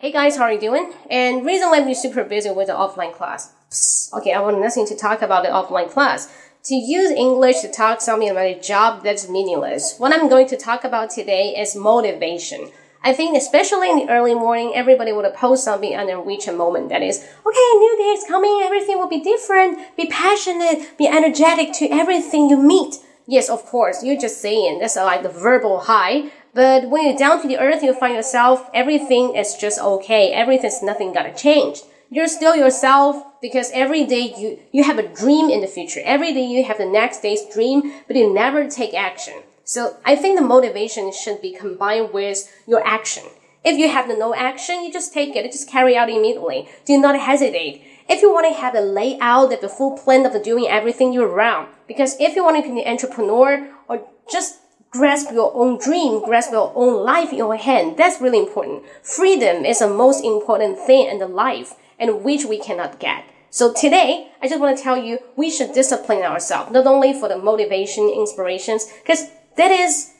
Hey guys, how are you doing? And recently I've been super busy with the offline class. Psst. Okay, I want nothing to talk about the offline class. To use English to talk something about a job that's meaningless. What I'm going to talk about today is motivation. I think especially in the early morning, everybody would post something and then reach a moment that is, okay, new day is coming, everything will be different, be passionate, be energetic to everything you meet. Yes, of course, you're just saying that's like the verbal high, but when you're down to the earth, you find yourself, everything is just okay. Everything's nothing gotta change. You're still yourself because every day you, you have a dream in the future. Every day you have the next day's dream, but you never take action. So I think the motivation should be combined with your action. If you have the no action, you just take it, just carry out immediately. Do not hesitate. If you want to have a layout, the full plan of doing everything year round, because if you want to be an entrepreneur or just grasp your own dream, grasp your own life in your hand. That's really important. Freedom is the most important thing in the life and which we cannot get. So today, I just want to tell you, we should discipline ourselves, not only for the motivation, inspirations, because that is,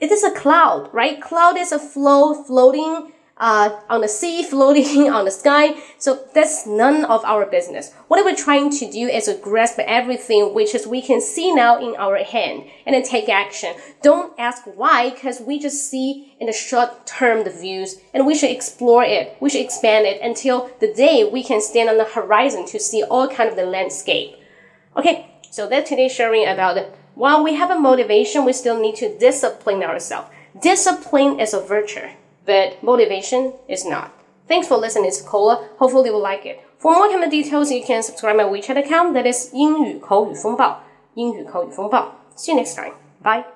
it is a cloud, right? Cloud is a flow, floating, uh, on the sea, floating on the sky. So that's none of our business. What we're trying to do is to grasp everything which is we can see now in our hand and then take action. Don't ask why, because we just see in the short term the views and we should explore it. We should expand it until the day we can stand on the horizon to see all kind of the landscape. Okay, so that's today's sharing about it. while we have a motivation, we still need to discipline ourselves. Discipline is a virtue but motivation is not. Thanks for listening, it's Cola. Hopefully you will like it. For more kind of details, you can subscribe my WeChat account that is 英语口语风暴.英语口语风暴. See you next time. Bye.